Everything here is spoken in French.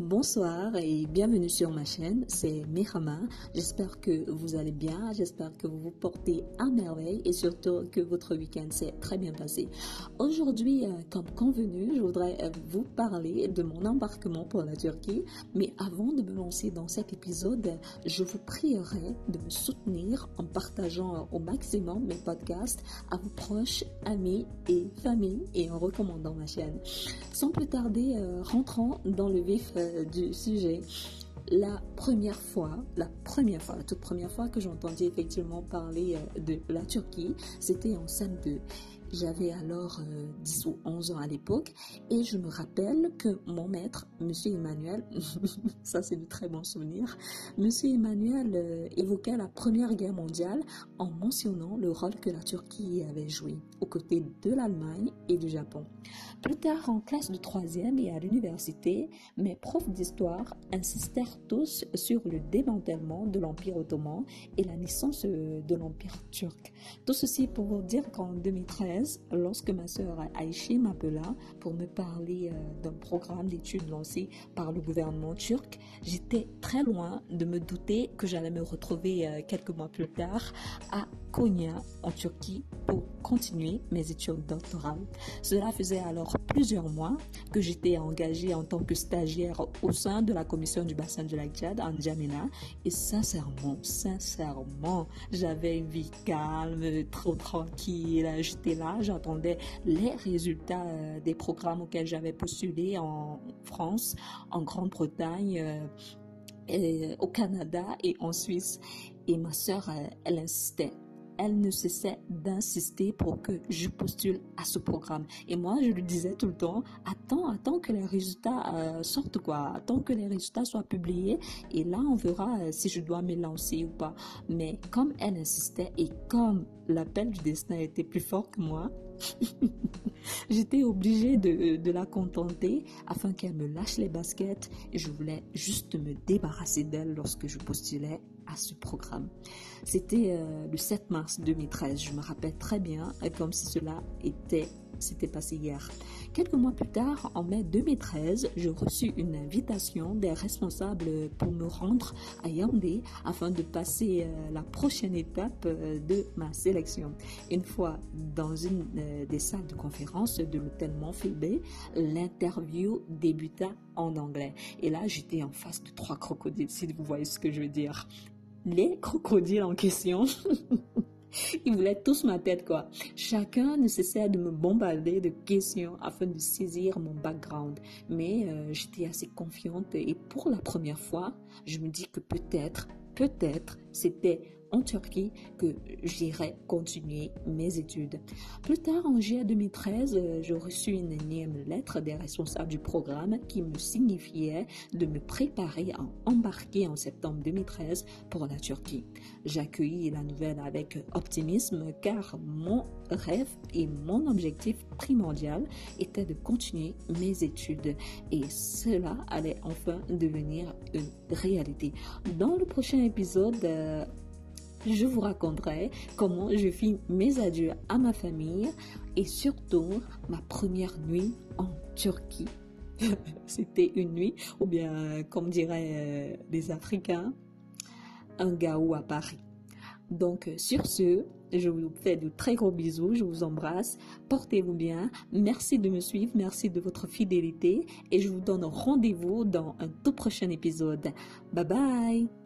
Bonsoir et bienvenue sur ma chaîne, c'est Mehama. J'espère que vous allez bien, j'espère que vous vous portez à merveille et surtout que votre week-end s'est très bien passé. Aujourd'hui, euh, comme convenu, je voudrais euh, vous parler de mon embarquement pour la Turquie. Mais avant de me lancer dans cet épisode, je vous prierai de me soutenir en partageant au maximum mes podcasts à vos proches, amis et familles et en recommandant ma chaîne. Sans plus tarder, euh, rentrons dans le vif du sujet. La première fois, la première fois, la toute première fois que j'entendis effectivement parler de la Turquie, c'était en SEM2. J'avais alors 10 euh, ou 11 ans à l'époque et je me rappelle que mon maître, Monsieur Emmanuel, ça c'est de très bons souvenirs, Monsieur Emmanuel euh, évoquait la Première Guerre mondiale en mentionnant le rôle que la Turquie avait joué aux côtés de l'Allemagne et du Japon. Plus tard, en classe de troisième et à l'université, mes profs d'histoire insistèrent tous sur le démantèlement de l'Empire ottoman et la naissance euh, de l'Empire turc. Tout ceci pour dire qu'en 2013, lorsque ma sœur Aïchi m'appela pour me parler euh, d'un programme d'études lancé par le gouvernement turc, j'étais très loin de me douter que j'allais me retrouver euh, quelques mois plus tard à Konya, en Turquie, pour continuer mes études doctorales. Cela faisait alors plusieurs mois que j'étais engagée en tant que stagiaire au sein de la commission du bassin de la Tchad en Djamena et sincèrement, sincèrement, j'avais une vie calme, trop tranquille, j'étais là j'attendais les résultats euh, des programmes auxquels j'avais postulé en France, en Grande-Bretagne, euh, au Canada et en Suisse. Et ma sœur, euh, elle insistait elle ne cessait d'insister pour que je postule à ce programme. Et moi, je lui disais tout le temps, attends, attends que les résultats sortent, quoi. Attends que les résultats soient publiés. Et là, on verra si je dois me lancer ou pas. Mais comme elle insistait et comme l'appel du destin était plus fort que moi, j'étais obligée de, la contenter afin qu'elle me lâche les baskets et je voulais juste me débarrasser d'elle lorsque je postulais à ce programme. C'était euh, le 7 mars 2013, je me rappelle très bien, comme si cela était c'était passé hier. Quelques mois plus tard, en mai 2013, je reçus une invitation des responsables pour me rendre à Yaoundé afin de passer euh, la prochaine étape euh, de ma sélection. Une fois dans une euh, des salles de conférence de l'hôtel Montphilbé, l'interview débuta en anglais. Et là, j'étais en face de trois crocodiles, si vous voyez ce que je veux dire. Les crocodiles en question Ils voulaient tous ma tête, quoi. Chacun ne cessait de me bombarder de questions afin de saisir mon background. Mais euh, j'étais assez confiante et pour la première fois, je me dis que peut-être, peut-être, c'était en Turquie que j'irai continuer mes études. Plus tard, en juillet 2013, euh, j'ai reçu une énième lettre des responsables du programme qui me signifiait de me préparer à embarquer en septembre 2013 pour la Turquie. J'accueillis la nouvelle avec optimisme car mon rêve et mon objectif primordial était de continuer mes études et cela allait enfin devenir une réalité. Dans le prochain épisode, euh, je vous raconterai comment je fis mes adieux à ma famille et surtout ma première nuit en Turquie. C'était une nuit, ou bien comme diraient euh, les Africains, un gaou à Paris. Donc sur ce, je vous fais de très gros bisous, je vous embrasse, portez-vous bien, merci de me suivre, merci de votre fidélité et je vous donne rendez-vous dans un tout prochain épisode. Bye bye